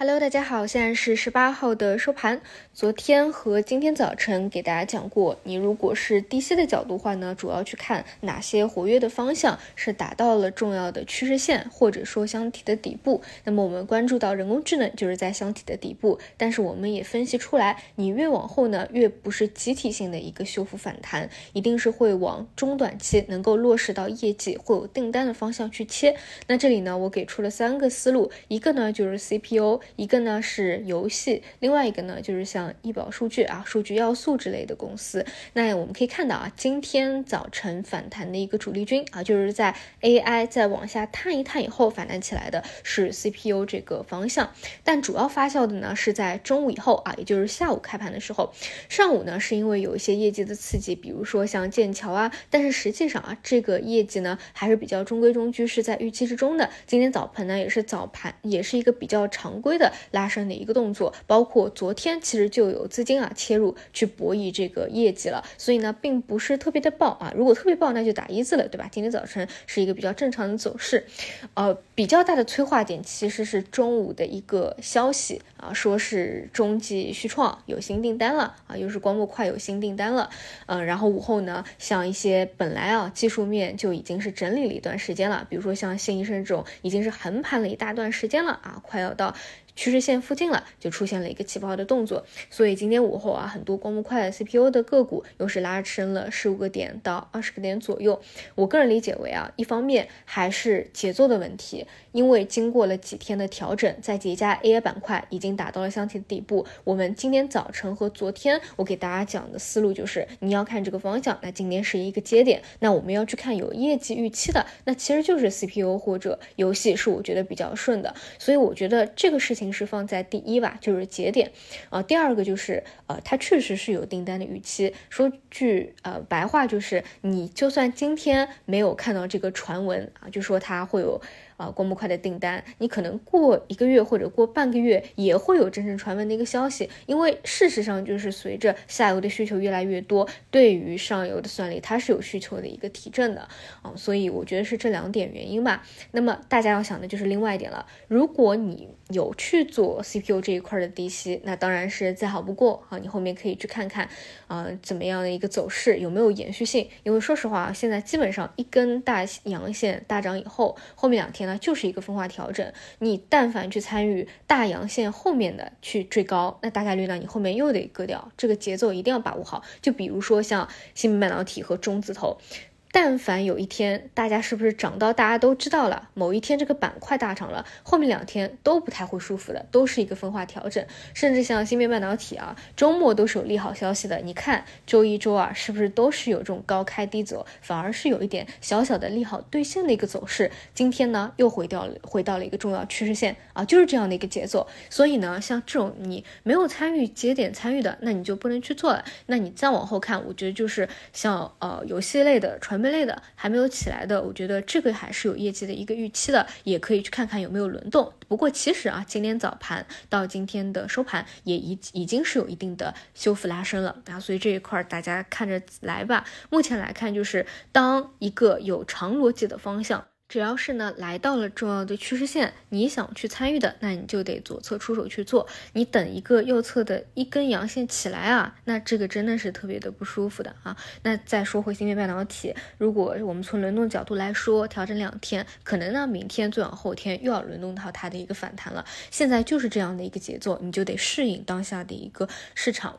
Hello，大家好，现在是十八号的收盘。昨天和今天早晨给大家讲过，你如果是低吸的角度话呢，主要去看哪些活跃的方向是达到了重要的趋势线，或者说箱体的底部。那么我们关注到人工智能就是在箱体的底部，但是我们也分析出来，你越往后呢，越不是集体性的一个修复反弹，一定是会往中短期能够落实到业绩或有订单的方向去切。那这里呢，我给出了三个思路，一个呢就是 CPU。一个呢是游戏，另外一个呢就是像医保数据啊、数据要素之类的公司。那我们可以看到啊，今天早晨反弹的一个主力军啊，就是在 AI 再往下探一探以后反弹起来的是 CPU 这个方向。但主要发酵的呢是在中午以后啊，也就是下午开盘的时候。上午呢是因为有一些业绩的刺激，比如说像剑桥啊，但是实际上啊，这个业绩呢还是比较中规中矩，是在预期之中的。今天早盘呢也是早盘，也是一个比较常规。的拉升的一个动作，包括昨天其实就有资金啊切入去博弈这个业绩了，所以呢并不是特别的爆啊，如果特别爆那就打一字了，对吧？今天早晨是一个比较正常的走势，呃，比较大的催化点其实是中午的一个消息啊，说是中继续创有新订单了啊，又是光模块有新订单了，嗯，然后午后呢，像一些本来啊技术面就已经是整理了一段时间了，比如说像新医生这种已经是横盘了一大段时间了啊，快要到。趋势线附近了，就出现了一个起爆的动作，所以今天午后啊，很多光模块 CPU 的个股又是拉升了十五个点到二十个点左右。我个人理解为啊，一方面还是节奏的问题，因为经过了几天的调整，在叠加 AI 板块已经达到了箱体的底部。我们今天早晨和昨天我给大家讲的思路就是，你要看这个方向，那今天是一个节点，那我们要去看有业绩预期的，那其实就是 CPU 或者游戏是我觉得比较顺的，所以我觉得这个事情。是放在第一吧，就是节点啊。第二个就是呃，它确实是有订单的预期。说句呃白话，就是你就算今天没有看到这个传闻啊，就说它会有。啊，光模块的订单，你可能过一个月或者过半个月也会有真正传闻的一个消息，因为事实上就是随着下游的需求越来越多，对于上游的算力它是有需求的一个提振的啊，所以我觉得是这两点原因吧。那么大家要想的就是另外一点了，如果你有去做 CPU 这一块的低吸，那当然是再好不过啊，你后面可以去看看啊怎么样的一个走势有没有延续性，因为说实话，现在基本上一根大阳线大涨以后，后面两天。那就是一个分化调整，你但凡去参与大阳线后面的去追高，那大概率呢，你后面又得割掉，这个节奏一定要把握好。就比如说像芯片半导体和中字头。但凡有一天，大家是不是涨到大家都知道了？某一天这个板块大涨了，后面两天都不太会舒服的，都是一个分化调整。甚至像芯片半导体啊，周末都是有利好消息的。你看周一周二是不是都是有这种高开低走，反而是有一点小小的利好兑现的一个走势？今天呢又回掉了，回到了一个重要趋势线啊，就是这样的一个节奏。所以呢，像这种你没有参与节点参与的，那你就不能去做了。那你再往后看，我觉得就是像呃游戏类的传媒。类的还没有起来的，我觉得这个还是有业绩的一个预期的，也可以去看看有没有轮动。不过其实啊，今天早盘到今天的收盘也已已经是有一定的修复拉升了啊，所以这一块大家看着来吧。目前来看，就是当一个有长逻辑的方向。只要是呢来到了重要的趋势线，你想去参与的，那你就得左侧出手去做。你等一个右侧的一根阳线起来啊，那这个真的是特别的不舒服的啊。那再说回芯片半导体，如果我们从轮动角度来说，调整两天，可能呢明天最晚后天又要轮动到它的一个反弹了。现在就是这样的一个节奏，你就得适应当下的一个市场。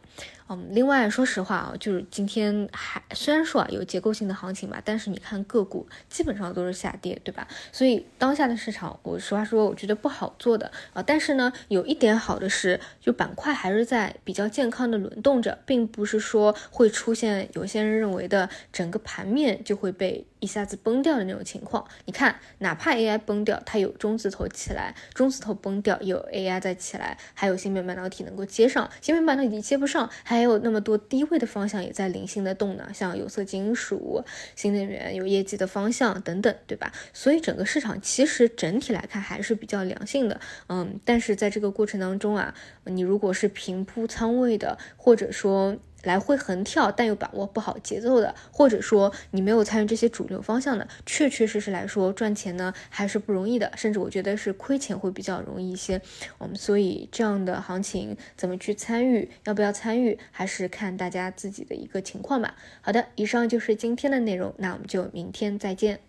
嗯，另外说实话啊，就是今天还虽然说啊有结构性的行情吧，但是你看个股基本上都是下跌，对吧？所以当下的市场，我实话说，我觉得不好做的啊。但是呢，有一点好的是，就板块还是在比较健康的轮动着，并不是说会出现有些人认为的整个盘面就会被。一下子崩掉的那种情况，你看，哪怕 AI 崩掉，它有中字头起来，中字头崩掉有 AI 再起来，还有芯片半导体能够接上，芯片半导体接不上，还有那么多低位的方向也在零星的动呢，像有色金属、新能源有业绩的方向等等，对吧？所以整个市场其实整体来看还是比较良性的，嗯，但是在这个过程当中啊，你如果是平铺仓位的，或者说。来回横跳，但又把握不好节奏的，或者说你没有参与这些主流方向的，确确实实来说赚钱呢还是不容易的，甚至我觉得是亏钱会比较容易一些。我们所以这样的行情怎么去参与，要不要参与，还是看大家自己的一个情况吧。好的，以上就是今天的内容，那我们就明天再见。